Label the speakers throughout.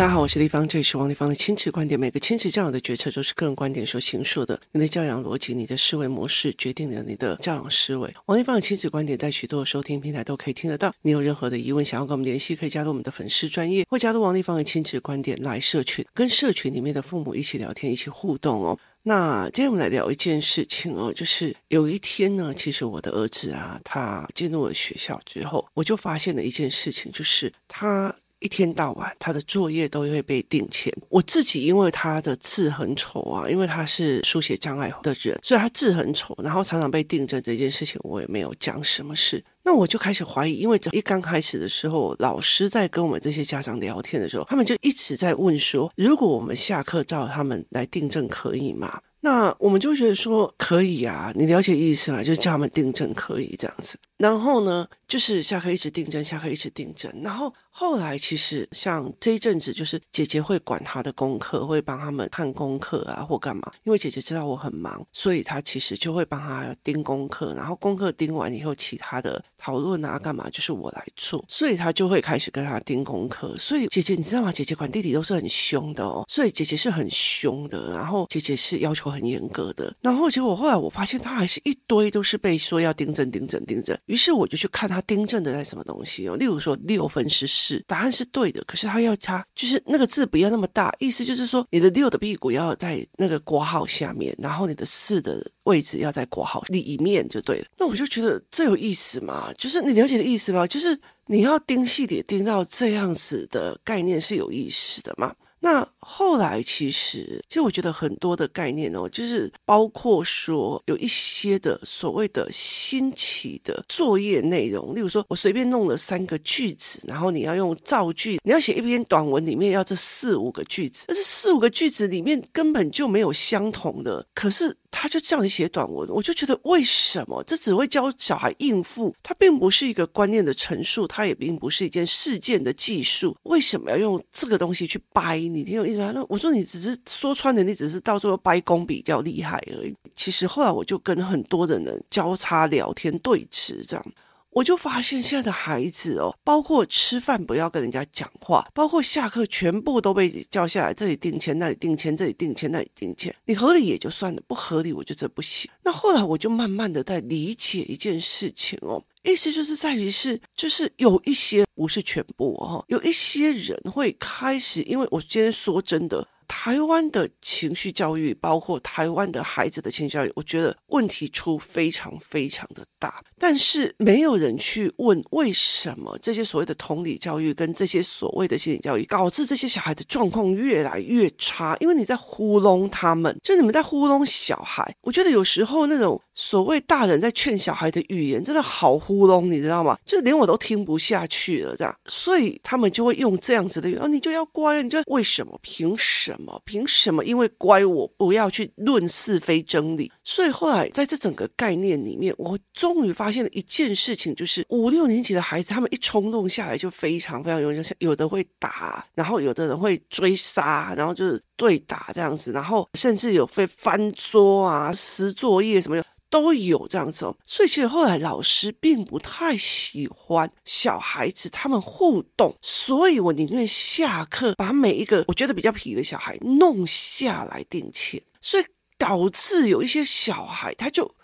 Speaker 1: 大家好，我是丽芳，这里是王立芳的亲子观点。每个亲子教养的决策都是个人观点所形塑的。你的教养逻辑，你的思维模式，决定了你的教养思维。王立芳的亲子观点在许多的收听平台都可以听得到。你有任何的疑问，想要跟我们联系，可以加入我们的粉丝专业，或加入王立芳的亲子观点来社群，跟社群里面的父母一起聊天，一起互动哦。那今天我们来聊一件事情哦，就是有一天呢，其实我的儿子啊，他进入了学校之后，我就发现了一件事情，就是他。一天到晚，他的作业都会被订签。我自己因为他的字很丑啊，因为他是书写障碍的人，所以他字很丑，然后常常被订正这件事情，我也没有讲什么事。那我就开始怀疑，因为一刚开始的时候，老师在跟我们这些家长聊天的时候，他们就一直在问说：如果我们下课照他们来订正，可以吗？那我们就觉得说可以啊，你了解意思吗？就是叫他们订正可以这样子。然后呢，就是下课一直订正，下课一直订正。然后后来其实像这一阵子，就是姐姐会管他的功课，会帮他们看功课啊，或干嘛。因为姐姐知道我很忙，所以她其实就会帮他盯功课。然后功课盯完以后，其他的讨论啊，干嘛就是我来做。所以她就会开始跟他盯功课。所以姐姐你知道吗？姐姐管弟弟都是很凶的哦。所以姐姐是很凶的，然后姐姐是要求很严格的。然后结果后来我发现，她还是一堆都是被说要订正、订正、订正。于是我就去看他订正的在什么东西哦，例如说六分是四，答案是对的，可是他要差，就是那个字不要那么大，意思就是说你的六的屁股要在那个括号下面，然后你的四的位置要在括号里面就对了。那我就觉得这有意思吗？就是你了解的意思吗？就是你要盯细点，盯到这样子的概念是有意思的吗？那后来其实，其实我觉得很多的概念哦，就是包括说有一些的所谓的新奇的作业内容，例如说我随便弄了三个句子，然后你要用造句，你要写一篇短文，里面要这四五个句子，但是四五个句子里面根本就没有相同的，可是。他就叫你写短文，我就觉得为什么这只会教小孩应付，它并不是一个观念的陈述，它也并不是一件事件的技术，为什么要用这个东西去掰？你听我意思吗？那我说你只是说穿了，你只是到时候掰工比较厉害而已。其实后来我就跟很多的人交叉聊天对峙这样。我就发现现在的孩子哦，包括吃饭不要跟人家讲话，包括下课全部都被叫下来，这里定签，那里定签，这里定签，那里定签。你合理也就算了，不合理我觉得这不行。那后来我就慢慢的在理解一件事情哦，意思就是在于是，就是有一些不是全部哦，有一些人会开始，因为我今天说真的。台湾的情绪教育，包括台湾的孩子的情绪教育，我觉得问题出非常非常的大，但是没有人去问为什么这些所谓的同理教育跟这些所谓的心理教育，导致这些小孩的状况越来越差，因为你在糊弄他们，就你们在糊弄小孩。我觉得有时候那种所谓大人在劝小孩的语言，真的好糊弄，你知道吗？就连我都听不下去了，这样，所以他们就会用这样子的语言，哦，你就要乖，你就为什么？凭什么？么凭什么？因为乖，我不要去论是非真理。所以后来在这整个概念里面，我终于发现了一件事情，就是五六年级的孩子，他们一冲动下来就非常非常容易，有的会打，然后有的人会追杀，然后就是对打这样子，然后甚至有会翻桌啊、撕作业什么的。都有这样子哦，所以其实后来老师并不太喜欢小孩子他们互动，所以我宁愿下课把每一个我觉得比较皮的小孩弄下来定签，所以导致有一些小孩他就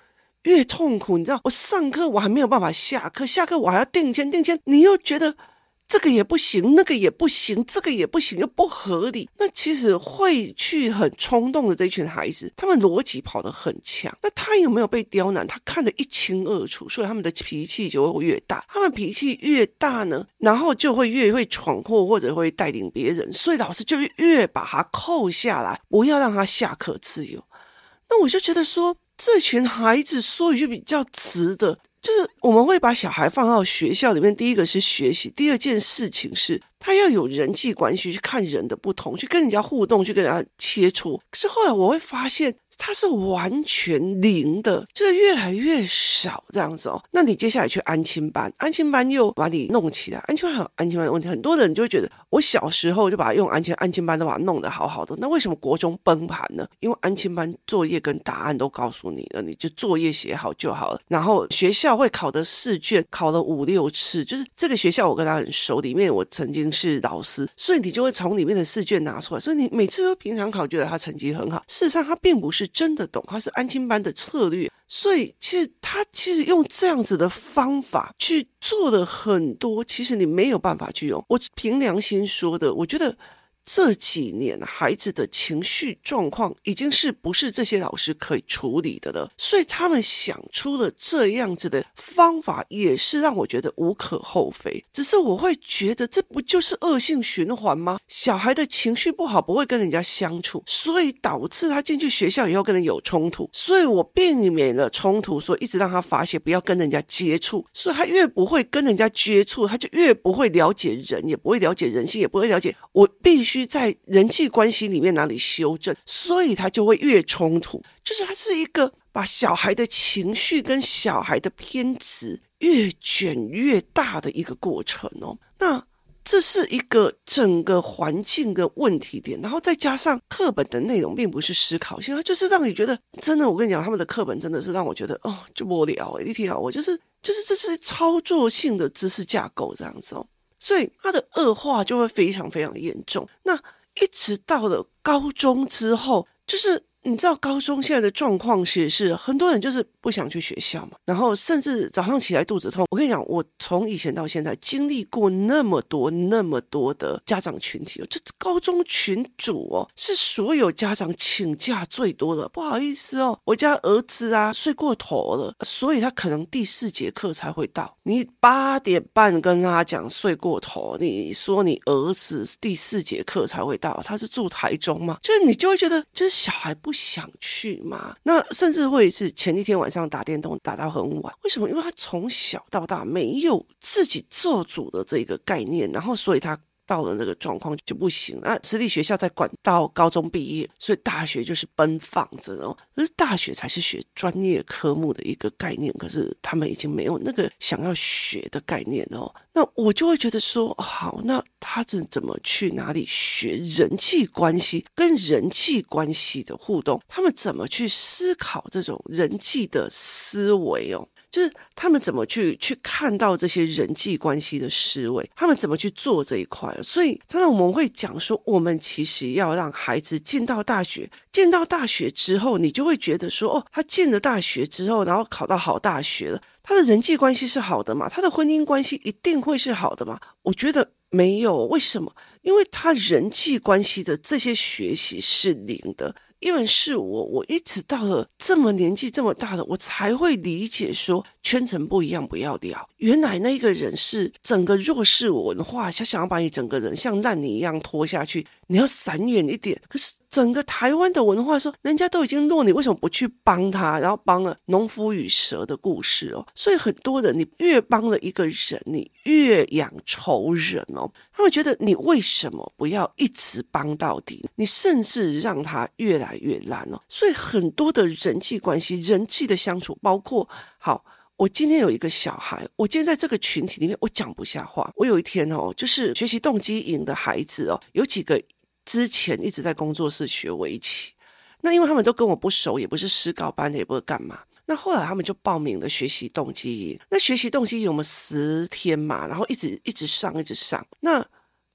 Speaker 1: 越痛苦，你知道，我上课我还没有办法下课，下课我还要定签定签，你又觉得。这个也不行，那个也不行，这个也不行，又不合理。那其实会去很冲动的这群孩子，他们逻辑跑得很强。那他有没有被刁难？他看得一清二楚，所以他们的脾气就会越大。他们脾气越大呢，然后就会越会闯祸或者会带领别人，所以老师就越把他扣下来，不要让他下课自由。那我就觉得说，这群孩子说一句比较直的。就是我们会把小孩放到学校里面，第一个是学习，第二件事情是他要有人际关系，去看人的不同，去跟人家互动，去跟人家切磋。可是后来我会发现，它是完全零的，就是越来越少这样子哦。那你接下来去安亲班，安亲班又把你弄起来，安亲班还有安亲班的问题，很多人就会觉得，我小时候就把用安亲安亲班都把它弄得好好的，那为什么国中崩盘呢？因为安亲班作业跟答案都告诉你了，你就作业写好就好了。然后学校会考的试卷考了五六次，就是这个学校我跟他很熟，里面我曾经是老师，所以你就会从里面的试卷拿出来，所以你每次都平常考觉得他成绩很好，事实上他并不是真的懂，他是安亲班的策略。所以其实他其实用这样子的方法去做的很多，其实你没有办法去用。我凭良心说的，我觉得。这几年孩子的情绪状况已经是不是这些老师可以处理的了，所以他们想出了这样子的方法，也是让我觉得无可厚非。只是我会觉得这不就是恶性循环吗？小孩的情绪不好，不会跟人家相处，所以导致他进去学校以后跟人有冲突。所以我避免了冲突，所以一直让他发泄，不要跟人家接触。所以他越不会跟人家接触，他就越不会了解人，也不会了解人性，也不会了解我必须。在人际关系里面哪里修正，所以他就会越冲突。就是他是一个把小孩的情绪跟小孩的偏执越卷越大的一个过程哦。那这是一个整个环境的问题点，然后再加上课本的内容并不是思考性，它就是让你觉得真的。我跟你讲，他们的课本真的是让我觉得哦，就无聊，你听好，我就是就是这是操作性的知识架构这样子哦。所以他的恶化就会非常非常严重。那一直到了高中之后，就是。你知道高中现在的状况其实是很多人就是不想去学校嘛，然后甚至早上起来肚子痛。我跟你讲，我从以前到现在经历过那么多那么多的家长群体哦，这高中群组哦是所有家长请假最多的。不好意思哦，我家儿子啊睡过头了，所以他可能第四节课才会到。你八点半跟他讲睡过头，你说你儿子第四节课才会到，他是住台中吗？就是你就会觉得，就是小孩不。想去吗？那甚至会是前一天晚上打电动打到很晚，为什么？因为他从小到大没有自己做主的这个概念，然后所以他。到了那个状况就不行，那私立学校在管到高中毕业，所以大学就是奔放着哦。可是大学才是学专业科目的一个概念，可是他们已经没有那个想要学的概念哦。那我就会觉得说，好，那他是怎么去哪里学人际关系跟人际关系的互动？他们怎么去思考这种人际的思维哦？就是他们怎么去去看到这些人际关系的思维，他们怎么去做这一块？所以常常我们会讲说，我们其实要让孩子进到大学，进到大学之后，你就会觉得说，哦，他进了大学之后，然后考到好大学了，他的人际关系是好的嘛？他的婚姻关系一定会是好的嘛？我觉得没有。为什么？因为他人际关系的这些学习是零的。因为是我，我一直到了这么年纪这么大了，我才会理解说圈层不一样不要聊。原来那个人是整个弱势文化，想想要把你整个人像烂泥一样拖下去，你要闪远一点。可是。整个台湾的文化说，人家都已经落，你为什么不去帮他？然后帮了农夫与蛇的故事哦，所以很多人，你越帮了一个人，你越养仇人哦。他们觉得你为什么不要一直帮到底？你甚至让他越来越烂哦。所以很多的人际关系、人际的相处，包括好，我今天有一个小孩，我今天在这个群体里面，我讲不下话。我有一天哦，就是学习动机营的孩子哦，有几个。之前一直在工作室学围棋，那因为他们都跟我不熟，也不是师高班的，也不会干嘛。那后来他们就报名了学习动机营。那学习动机营我们十天嘛，然后一直一直上，一直上。那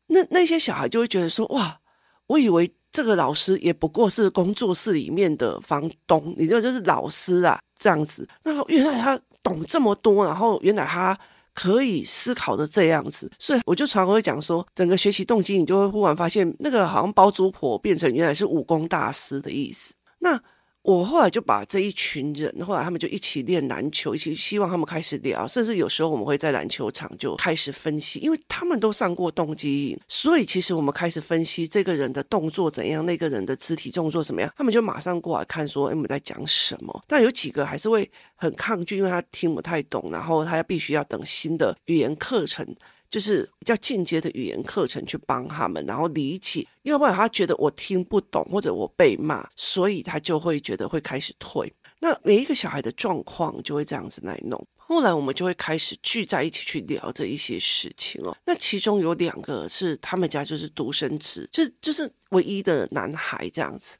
Speaker 1: 那那些小孩就会觉得说：哇，我以为这个老师也不过是工作室里面的房东，你就就是老师啊这样子。那原来他懂这么多，然后原来他。可以思考的这样子，所以我就常会讲说，整个学习动机，你就会忽然发现，那个好像包租婆变成原来是武功大师的意思。那。我后来就把这一群人，后来他们就一起练篮球，一起希望他们开始聊，甚至有时候我们会在篮球场就开始分析，因为他们都上过动机，所以其实我们开始分析这个人的动作怎样，那个人的肢体动作怎么样，他们就马上过来看说，哎，我们在讲什么？但有几个还是会很抗拒，因为他听不太懂，然后他要必须要等新的语言课程。就是比较进阶的语言课程去帮他们，然后理解，要不然他觉得我听不懂或者我被骂，所以他就会觉得会开始退。那每一个小孩的状况就会这样子来弄。后来我们就会开始聚在一起去聊这一些事情哦。那其中有两个是他们家就是独生子，就就是唯一的男孩这样子。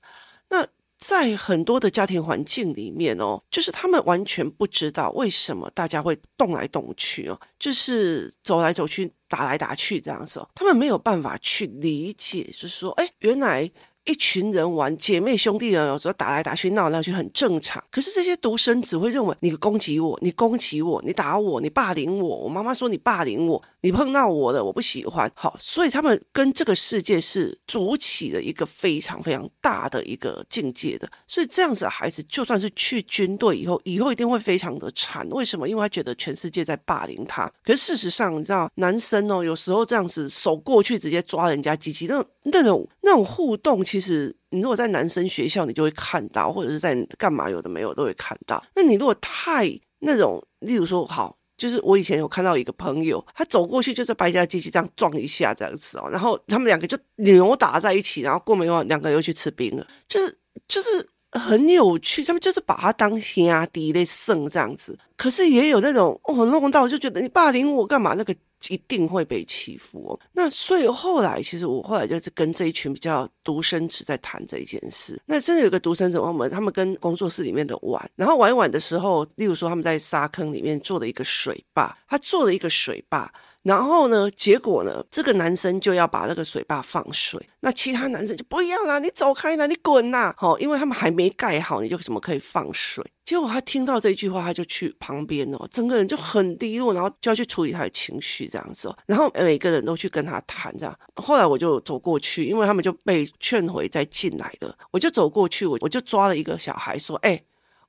Speaker 1: 在很多的家庭环境里面哦，就是他们完全不知道为什么大家会动来动去哦，就是走来走去、打来打去这样子哦。他们没有办法去理解，就是说，哎，原来。一群人玩姐妹兄弟人，有时候打来打去闹来闹去很正常。可是这些独生子会认为你攻击我，你攻击我，你打我，你霸凌我。我妈妈说你霸凌我，你碰到我的，我不喜欢。好，所以他们跟这个世界是筑起了一个非常非常大的一个境界的。所以这样子的孩子，就算是去军队以后，以后一定会非常的惨。为什么？因为他觉得全世界在霸凌他。可是事实上，你知道，男生哦，有时候这样子手过去直接抓人家鸡鸡，那那种那种互动。其实，你如果在男生学校，你就会看到，或者是在干嘛，有的没有都会看到。那你如果太那种，例如说，好，就是我以前有看到一个朋友，他走过去就是白家机器这样撞一下这样子哦，然后他们两个就扭打在一起，然后过没多久，两个又去吃冰了，就是就是很有趣。他们就是把他当兄弟在胜这样子，可是也有那种哦，弄到就觉得你霸凌我干嘛那个。一定会被欺负哦。那所以后来，其实我后来就是跟这一群比较独生子在谈这一件事。那真的有个独生子，我们他们跟工作室里面的玩，然后玩一玩的时候，例如说他们在沙坑里面做了一个水坝，他做了一个水坝。然后呢，结果呢，这个男生就要把那个水坝放水，那其他男生就不要啦，你走开啦，你滚啦，好，因为他们还没盖好，你就怎么可以放水？结果他听到这句话，他就去旁边哦，整个人就很低落，然后就要去处理他的情绪这样子哦，然后每个人都去跟他谈这样。后来我就走过去，因为他们就被劝回再进来的，我就走过去，我我就抓了一个小孩说，哎。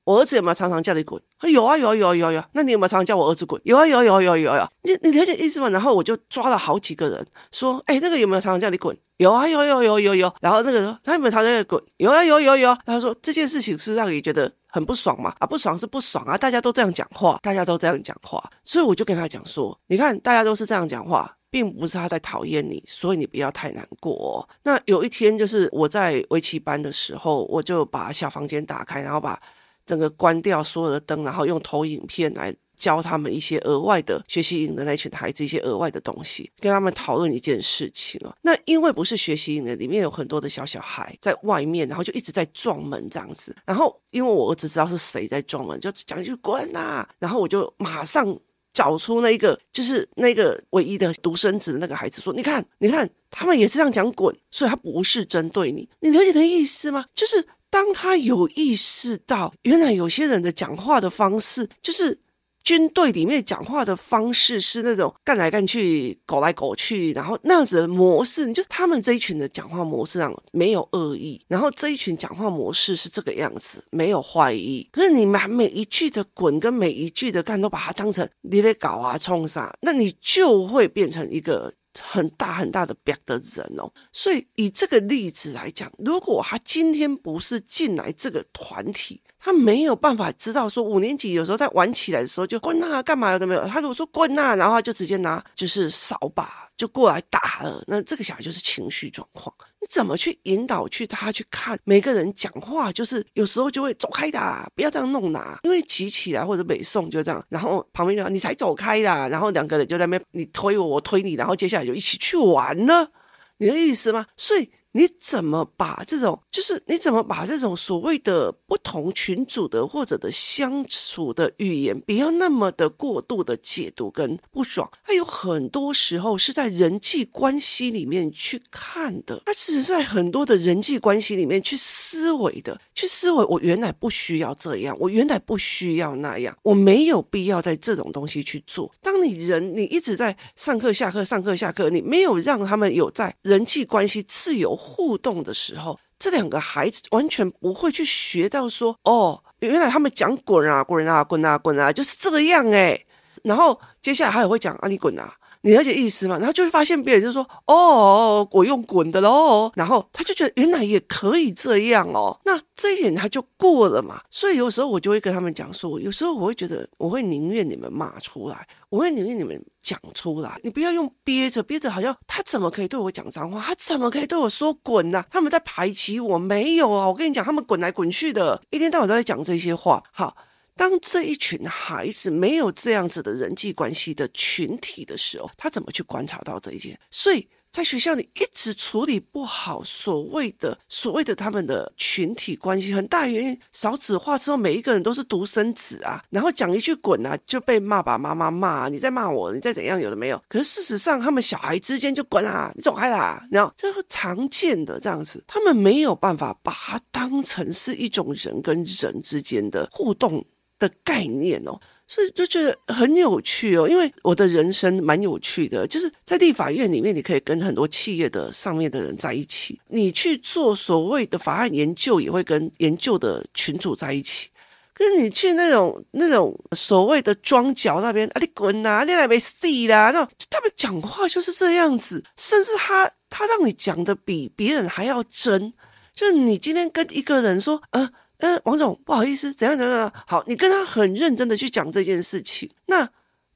Speaker 1: 我儿子有没有常常叫你滚？有啊有啊有啊有啊有。那你有没有常常叫我儿子滚？有啊有啊有啊有啊有。你你了解意思吗？然后我就抓了好几个人，说，哎，那个有没有常常叫你滚？有啊有有有有有。然后那个说，他有没有常常叫你滚？有啊有有有。然后说这件事情是让你觉得很不爽嘛？啊，不爽是不爽啊，大家都这样讲话，大家都这样讲话，所以我就跟他讲说，你看大家都是这样讲话，并不是他在讨厌你，所以你不要太难过。那有一天就是我在围棋班的时候，我就把小房间打开，然后把。整个关掉所有的灯，然后用投影片来教他们一些额外的学习营的那群孩子一些额外的东西，跟他们讨论一件事情啊。那因为不是学习营的，里面有很多的小小孩在外面，然后就一直在撞门这样子。然后因为我儿子知道是谁在撞门，就讲一句滚呐，然后我就马上找出那个就是那个唯一的独生子的那个孩子说：“你看，你看，他们也是这样讲滚，所以他不是针对你，你了解的意思吗？就是。”当他有意识到，原来有些人的讲话的方式，就是军队里面讲话的方式是那种干来干去、狗来狗去，然后那样子的模式，就他们这一群的讲话模式上没有恶意，然后这一群讲话模式是这个样子，没有坏意。可是你把每一句的滚跟每一句的干都把它当成你得搞啊冲啥，那你就会变成一个。很大很大的别的人哦，所以以这个例子来讲，如果他今天不是进来这个团体，他没有办法知道说五年级有时候在玩起来的时候就滚啊干嘛有的没有。他如果说滚啊，然后他就直接拿就是扫把就过来打了，那这个小孩就是情绪状况。你怎么去引导去他去看每个人讲话，就是有时候就会走开的，不要这样弄呐，因为急起来或者北宋就这样，然后旁边就你才走开啦，然后两个人就在那边你推我，我推你，然后接下来就一起去玩了，你的意思吗？所以。你怎么把这种，就是你怎么把这种所谓的不同群组的或者的相处的语言，不要那么的过度的解读跟不爽，它有很多时候是在人际关系里面去看的，它只是在很多的人际关系里面去思维的，去思维我原来不需要这样，我原来不需要那样，我没有必要在这种东西去做。当你人你一直在上课下课上课下课，你没有让他们有在人际关系自由。互动的时候，这两个孩子完全不会去学到说哦，原来他们讲滚啊滚啊滚啊滚啊，就是这个样哎。然后接下来他也会讲啊，你滚啊，你了解意思吗？然后就会发现别人就说：“哦，我用滚的喽。”然后他就觉得原来也可以这样哦。那这一点他就过了嘛。所以有时候我就会跟他们讲说，有时候我会觉得，我会宁愿你们骂出来，我会宁愿你们讲出来。你不要用憋着憋着，好像他怎么可以对我讲脏话？他怎么可以对我说滚呢、他们在排挤我？没有啊！我跟你讲，他们滚来滚去的，一天到晚都在讲这些话。好。当这一群孩子没有这样子的人际关系的群体的时候，他怎么去观察到这一件？所以在学校里一直处理不好所谓的所谓的他们的群体关系，很大原因少子化之后，每一个人都是独生子啊，然后讲一句滚啊，就被骂爸妈妈骂，你在骂我，你再怎样有的没有。可是事实上，他们小孩之间就滚啊，你走开啦，然后这是常见的这样子，他们没有办法把它当成是一种人跟人之间的互动。的概念哦，所以就觉得很有趣哦。因为我的人生蛮有趣的，就是在立法院里面，你可以跟很多企业的上面的人在一起。你去做所谓的法案研究，也会跟研究的群组在一起。可是你去那种那种所谓的庄脚那边，啊，你滚呐，你来没死啦，那他们讲话就是这样子，甚至他他让你讲的比别人还要真。就是你今天跟一个人说，嗯、呃。嗯，王总，不好意思，怎样怎样？好，你跟他很认真的去讲这件事情。那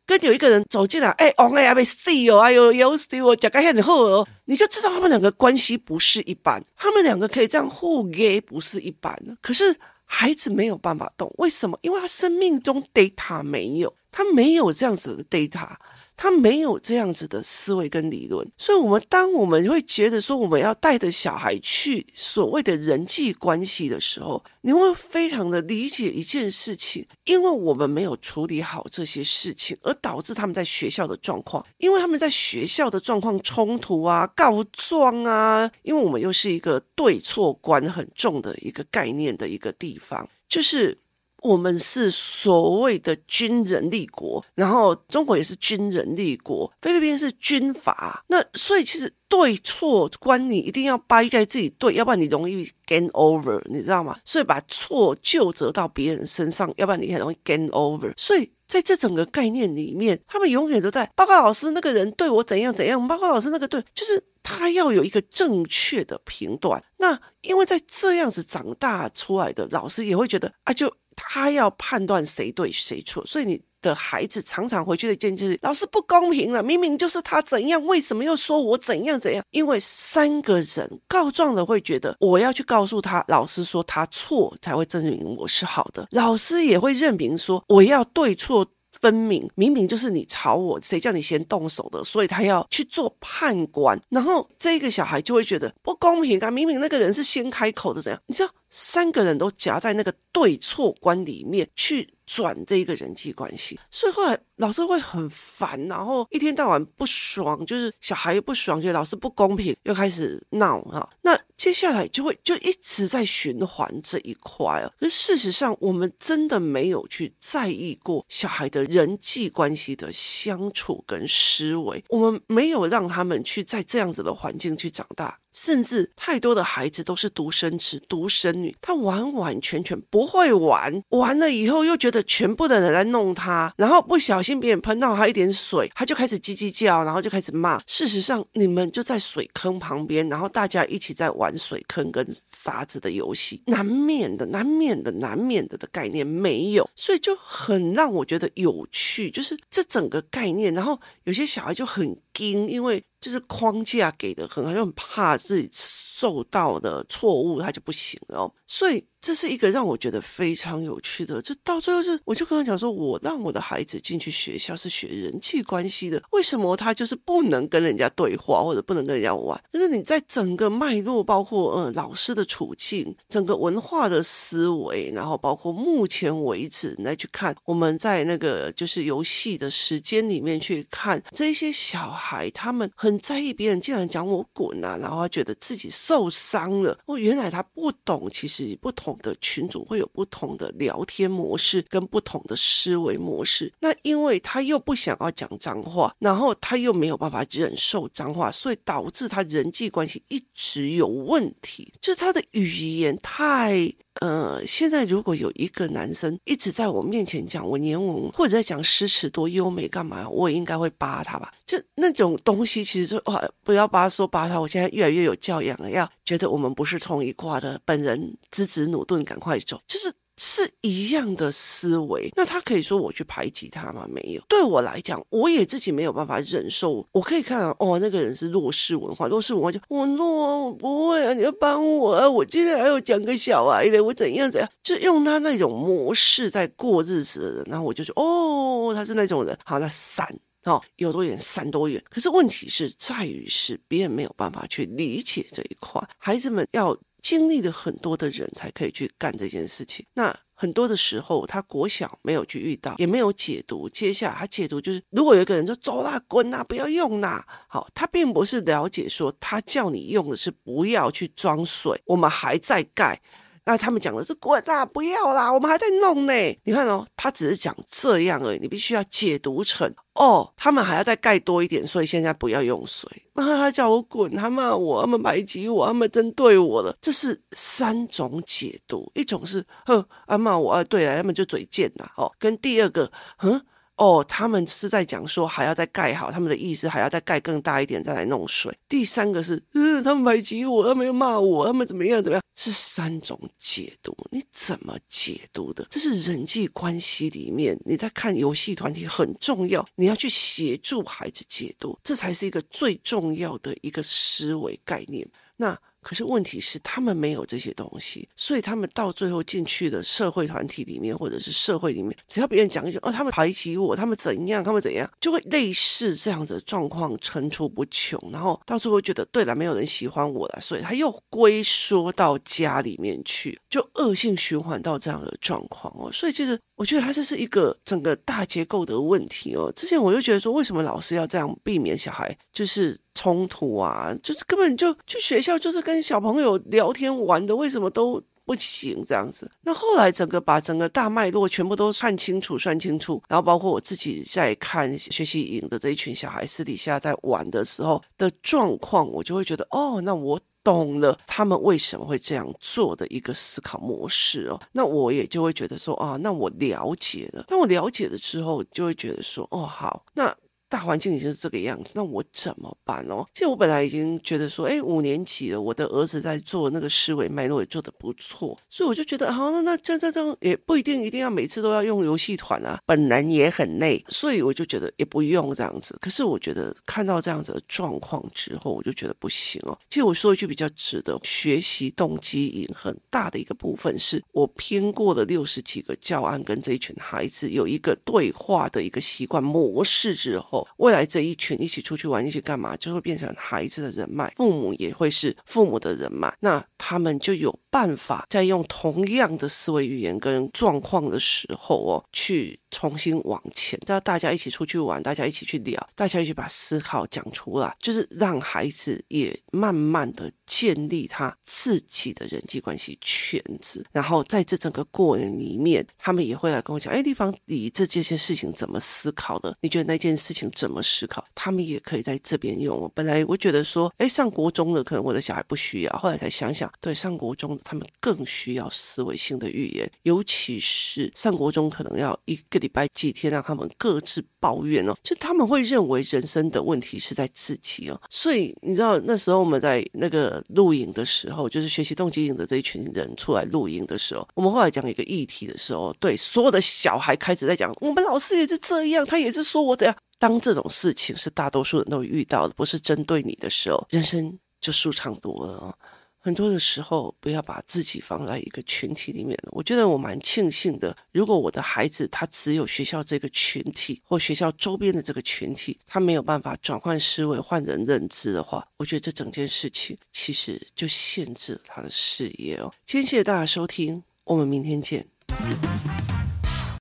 Speaker 1: 跟有一个人走进来，哎，王哎呀，被死哦，哎呦，有死我，讲个很好哦，你就知道他们两个关系不是一般，他们两个可以这样互给，不是一般。可是孩子没有办法动，为什么？因为他生命中 data 没有，他没有这样子的 data。他没有这样子的思维跟理论，所以，我们当我们会觉得说我们要带着小孩去所谓的人际关系的时候，你会非常的理解一件事情，因为我们没有处理好这些事情，而导致他们在学校的状况，因为他们在学校的状况冲突啊、告状啊，因为我们又是一个对错观很重的一个概念的一个地方，就是。我们是所谓的军人立国，然后中国也是军人立国，菲律宾是军阀，那所以其实对错观你一定要掰在自己对，要不然你容易 gain over，你知道吗？所以把错就责到别人身上，要不然你很容易 gain over。所以在这整个概念里面，他们永远都在报告老师那个人对我怎样怎样，报告老师那个对，就是他要有一个正确的评断。那因为在这样子长大出来的老师也会觉得啊，就。他要判断谁对谁错，所以你的孩子常常回去的建议就是：老师不公平了，明明就是他怎样，为什么又说我怎样怎样？因为三个人告状的会觉得，我要去告诉他，老师说他错，才会证明我是好的。老师也会认明说，我要对错。分明，明明就是你吵我，谁叫你先动手的？所以他要去做判官，然后这个小孩就会觉得不公平啊！明明那个人是先开口的，怎样？你知道，三个人都夹在那个对错关里面去转这一个人际关系，所以后来老师会很烦，然后一天到晚不爽，就是小孩又不爽，觉得老师不公平，又开始闹哈。那接下来就会就一直在循环这一块啊。可是事实上，我们真的没有去在意过小孩的人际关系的相处跟思维，我们没有让他们去在这样子的环境去长大。甚至太多的孩子都是独生子、独生女，他完完全全不会玩，玩了以后又觉得全部的人来弄他，然后不小心别人喷到他一点水，他就开始叽叽叫，然后就开始骂。事实上，你们就在水坑旁边，然后大家一起在玩水坑跟沙子的游戏，难免的、难免的、难免的的概念没有，所以就很让我觉得有趣，就是这整个概念。然后有些小孩就很惊，因为。就是框架给的很好，就很怕自己受到的错误，他就不行了。所以这是一个让我觉得非常有趣的。就到最后是，我就跟他讲说，我让我的孩子进去学校是学人际关系的，为什么他就是不能跟人家对话，或者不能跟人家玩？就是你在整个脉络，包括嗯老师的处境，整个文化的思维，然后包括目前为止，你再去看我们在那个就是游戏的时间里面去看这些小孩，他们很在意别人竟然讲我滚啊，然后他觉得自己受伤了。哦，原来他不懂，其实不同。同的群组，会有不同的聊天模式跟不同的思维模式。那因为他又不想要讲脏话，然后他又没有办法忍受脏话，所以导致他人际关系一直有问题，就是他的语言太……呃，现在如果有一个男生一直在我面前讲我年文，或者在讲诗词多优美干嘛，我应该会扒他吧？就那种东西，其实就哇，不要扒说扒他。我现在越来越有教养了，要觉得我们不是同一挂的，本人知止努顿，赶快走，就是。是一样的思维，那他可以说我去排挤他吗？没有。对我来讲，我也自己没有办法忍受。我可以看，哦，那个人是弱势文化，弱势文化就我弱，我不会啊，你要帮我啊！我今天还要讲个小孩的，我怎样怎样，就用他那种模式在过日子的人，然后我就说，哦，他是那种人，好，那散哦，有多远散多远。可是问题是在于是别人没有办法去理解这一块，孩子们要。经历了很多的人才可以去干这件事情。那很多的时候，他国小没有去遇到，也没有解读。接下来他解读就是，如果有一个人说走啦，滚啦，不要用啦。好，他并不是了解说，他叫你用的是不要去装水，我们还在盖。那他们讲的是滚啦，不要啦，我们还在弄呢。你看哦，他只是讲这样而已，你必须要解读成哦，他们还要再盖多一点，所以现在不要用水。那他叫我滚，他骂我，他们排挤我，他们针对我了。这是三种解读，一种是哼，啊骂我啊，对了，他们就嘴贱呐，哦，跟第二个，哼。哦，他们是在讲说还要再盖好，他们的意思还要再盖更大一点再来弄水。第三个是，嗯，他们排挤我，他们又骂我，他们怎么样怎么样？是三种解读，你怎么解读的？这是人际关系里面你在看游戏团体很重要，你要去协助孩子解读，这才是一个最重要的一个思维概念。那。可是问题是，他们没有这些东西，所以他们到最后进去的社会团体里面，或者是社会里面，只要别人讲一句哦，他们排挤我，他们怎样，他们怎样，就会类似这样子的状况层出不穷，然后到最后觉得对了，没有人喜欢我了，所以他又龟缩到家里面去，就恶性循环到这样的状况哦。所以其实我觉得他这是一个整个大结构的问题哦。之前我就觉得说，为什么老师要这样避免小孩就是。冲突啊，就是根本就去学校就是跟小朋友聊天玩的，为什么都不行这样子？那后来整个把整个大脉络全部都算清楚、算清楚，然后包括我自己在看学习营的这一群小孩私底下在玩的时候的状况，我就会觉得哦，那我懂了他们为什么会这样做的一个思考模式哦。那我也就会觉得说啊，那我了解了。那我了解了之后，就会觉得说哦，好，那。大环境已经是这个样子，那我怎么办哦？其实我本来已经觉得说，哎，五年级了，我的儿子在做那个思维脉络也做得不错，所以我就觉得，好，那那这这这也不一定一定要每次都要用游戏团啊，本人也很累，所以我就觉得也不用这样子。可是我觉得看到这样子的状况之后，我就觉得不行哦。其实我说一句比较值得学习动机引很大的一个部分，是我拼过了六十几个教案，跟这一群孩子有一个对话的一个习惯模式之后。未来这一群一起出去玩，一起干嘛，就会变成孩子的人脉，父母也会是父母的人脉，那他们就有办法在用同样的思维语言跟状况的时候哦，去重新往前。要大家一起出去玩，大家一起去聊，大家一起把思考讲出来，就是让孩子也慢慢的建立他自己的人际关系圈子。然后在这整个过程里面，他们也会来跟我讲，哎，地方你这这些事情怎么思考的？你觉得那件事情？怎么思考？他们也可以在这边用。本来我觉得说，哎，上国中的可能我的小孩不需要，后来才想想，对，上国中的他们更需要思维性的语言，尤其是上国中可能要一个礼拜几天让他们各自抱怨哦，就他们会认为人生的问题是在自己哦。所以你知道那时候我们在那个录影的时候，就是学习动机营的这一群人出来录影的时候，我们后来讲一个议题的时候，对所有的小孩开始在讲，我们老师也是这样，他也是说我怎样。当这种事情是大多数人都遇到的，不是针对你的时候，人生就舒畅多了哦。很多的时候，不要把自己放在一个群体里面。我觉得我蛮庆幸的，如果我的孩子他只有学校这个群体或学校周边的这个群体，他没有办法转换思维、换人认知的话，我觉得这整件事情其实就限制了他的视野哦。今天谢谢大家收听，我们明天见。